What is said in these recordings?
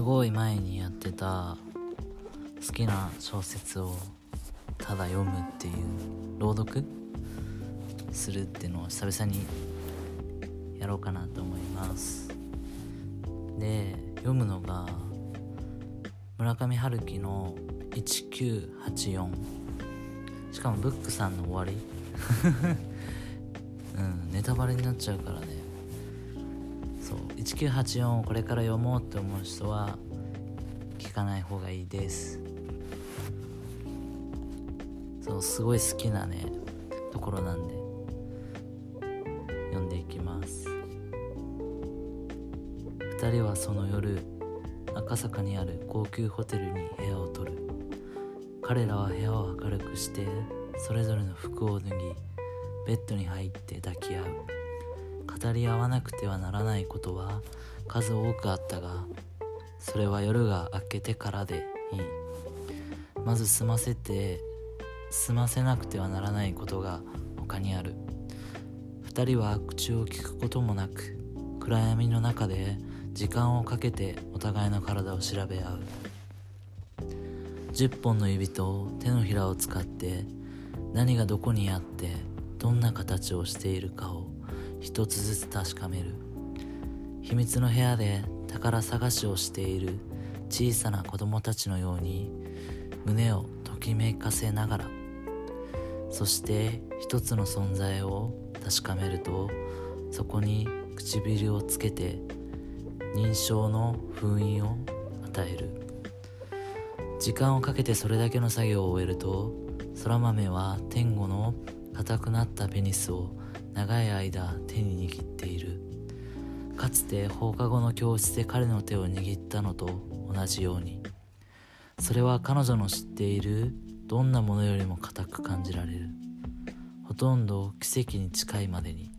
すごい前にやってた好きな小説をただ読むっていう朗読するっていうのを久々にやろうかなと思います。で読むのが村上春樹の1984しかもブックさんの終わり。うんネタバレになっちゃうからね。そう。1984をこれから読もうって思う人は聞かない方がいいです。そうすごい好きなねところなんで。読んでいきます。2人はその夜赤坂にある高級ホテルに部屋を取る。彼らは部屋を明るくしてそれぞれの服を脱ぎベッドに入って抱き合う。語り合わなくてはならないことは数多くあったがそれは夜が明けてからでいい。まず済ませて済ませなくてはならないことが他にある。2人は口を聞くこともなく暗闇の中で時間をかけてお互いの体を調べ合う。10本の指と手のひらを使って何がどこにあってどんな形をしているかを一つずつ確かめる。秘密の部屋で宝探しをしている小さな子供たちのように胸をときめかせながらそして一つの存在を確かめるとそこに唇をつけて認証の封印を与える。時間をかけてそれだけの作業を終えると空豆は天狗の硬くなったペニスを長い間手に握っている。かつて放課後の教室で彼の手を握ったのと同じように。それは彼女の知っているどんなものよりも硬く感じられる。ほとんど奇跡に近いまでに。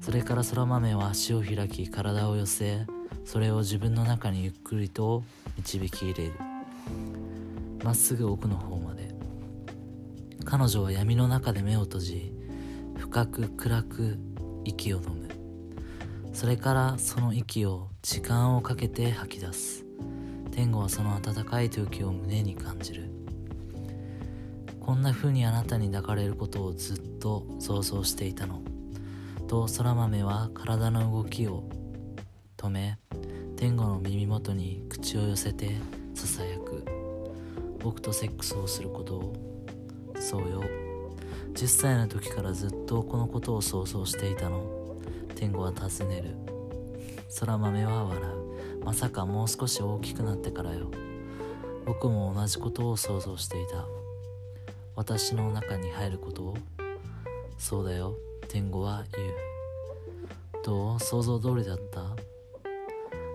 それから空豆は足を開き体を寄せそれを自分の中にゆっくりと導き入れる。まっすぐ奥の方まで。彼女は闇の中で目を閉じ深く暗く息を飲む。それからその息を時間をかけて吐き出す。天狗はその温かい時を胸に感じる。こんな風にあなたに抱かれることをずっと想像していたの。と空豆は体の動きを止め天狗の耳元に口を寄せてささやく。僕とセックスをすることをそうよ。10歳の時からずっとこのことを想像していたの。天狗は尋ねる。空豆は笑う。まさかもう少し大きくなってからよ。僕も同じことを想像していた。私の中に入ることを？そうだよ。天狗は言う。どう？想像通りだった？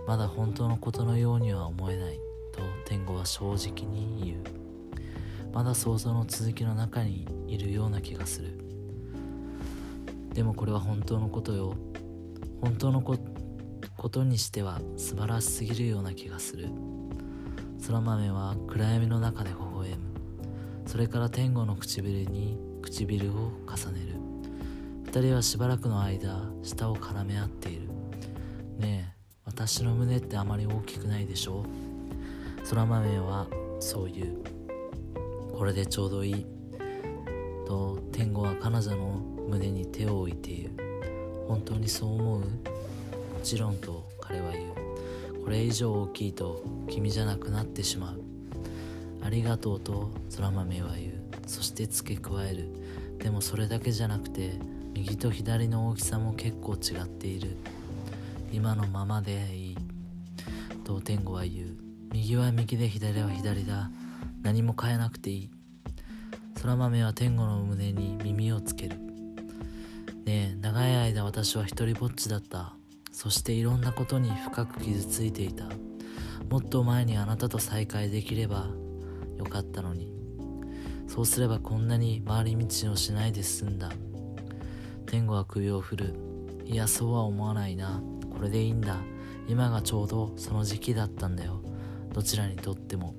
まだ本当のことのようには思えない。と天狗は正直に言う。まだ想像の続きの中にいるような気がする。でもこれは本当のことよ。本当のことにしては素晴らしすぎるような気がする。空豆は暗闇の中で微笑む。それから天狗の唇に唇を重ねる。二人はしばらくの間舌を絡め合っている。ねえ私の胸ってあまり大きくないでしょ？空豆はそう言う。これでちょうどいい。と天狗は彼女の胸に手を置いている。本当にそう思う？もちろんと彼は言う。これ以上大きいと君じゃなくなってしまう。ありがとうと空豆は言う。そして付け加える。でもそれだけじゃなくて右と左の大きさも結構違っている。今のままでいい。と天狗は言う。右は右で左は左だ。何も変えなくていい。空豆は天狗の胸に耳をつける。ねえ長い間私は一人ぼっちだった。そしていろんなことに深く傷ついていた。もっと前にあなたと再会できればよかったのに。そうすればこんなに回り道をしないで済んだ。天狗は首を振る。いやそうは思わないな。これでいいんだ。今がちょうどその時期だったんだよ。どちらにとっても。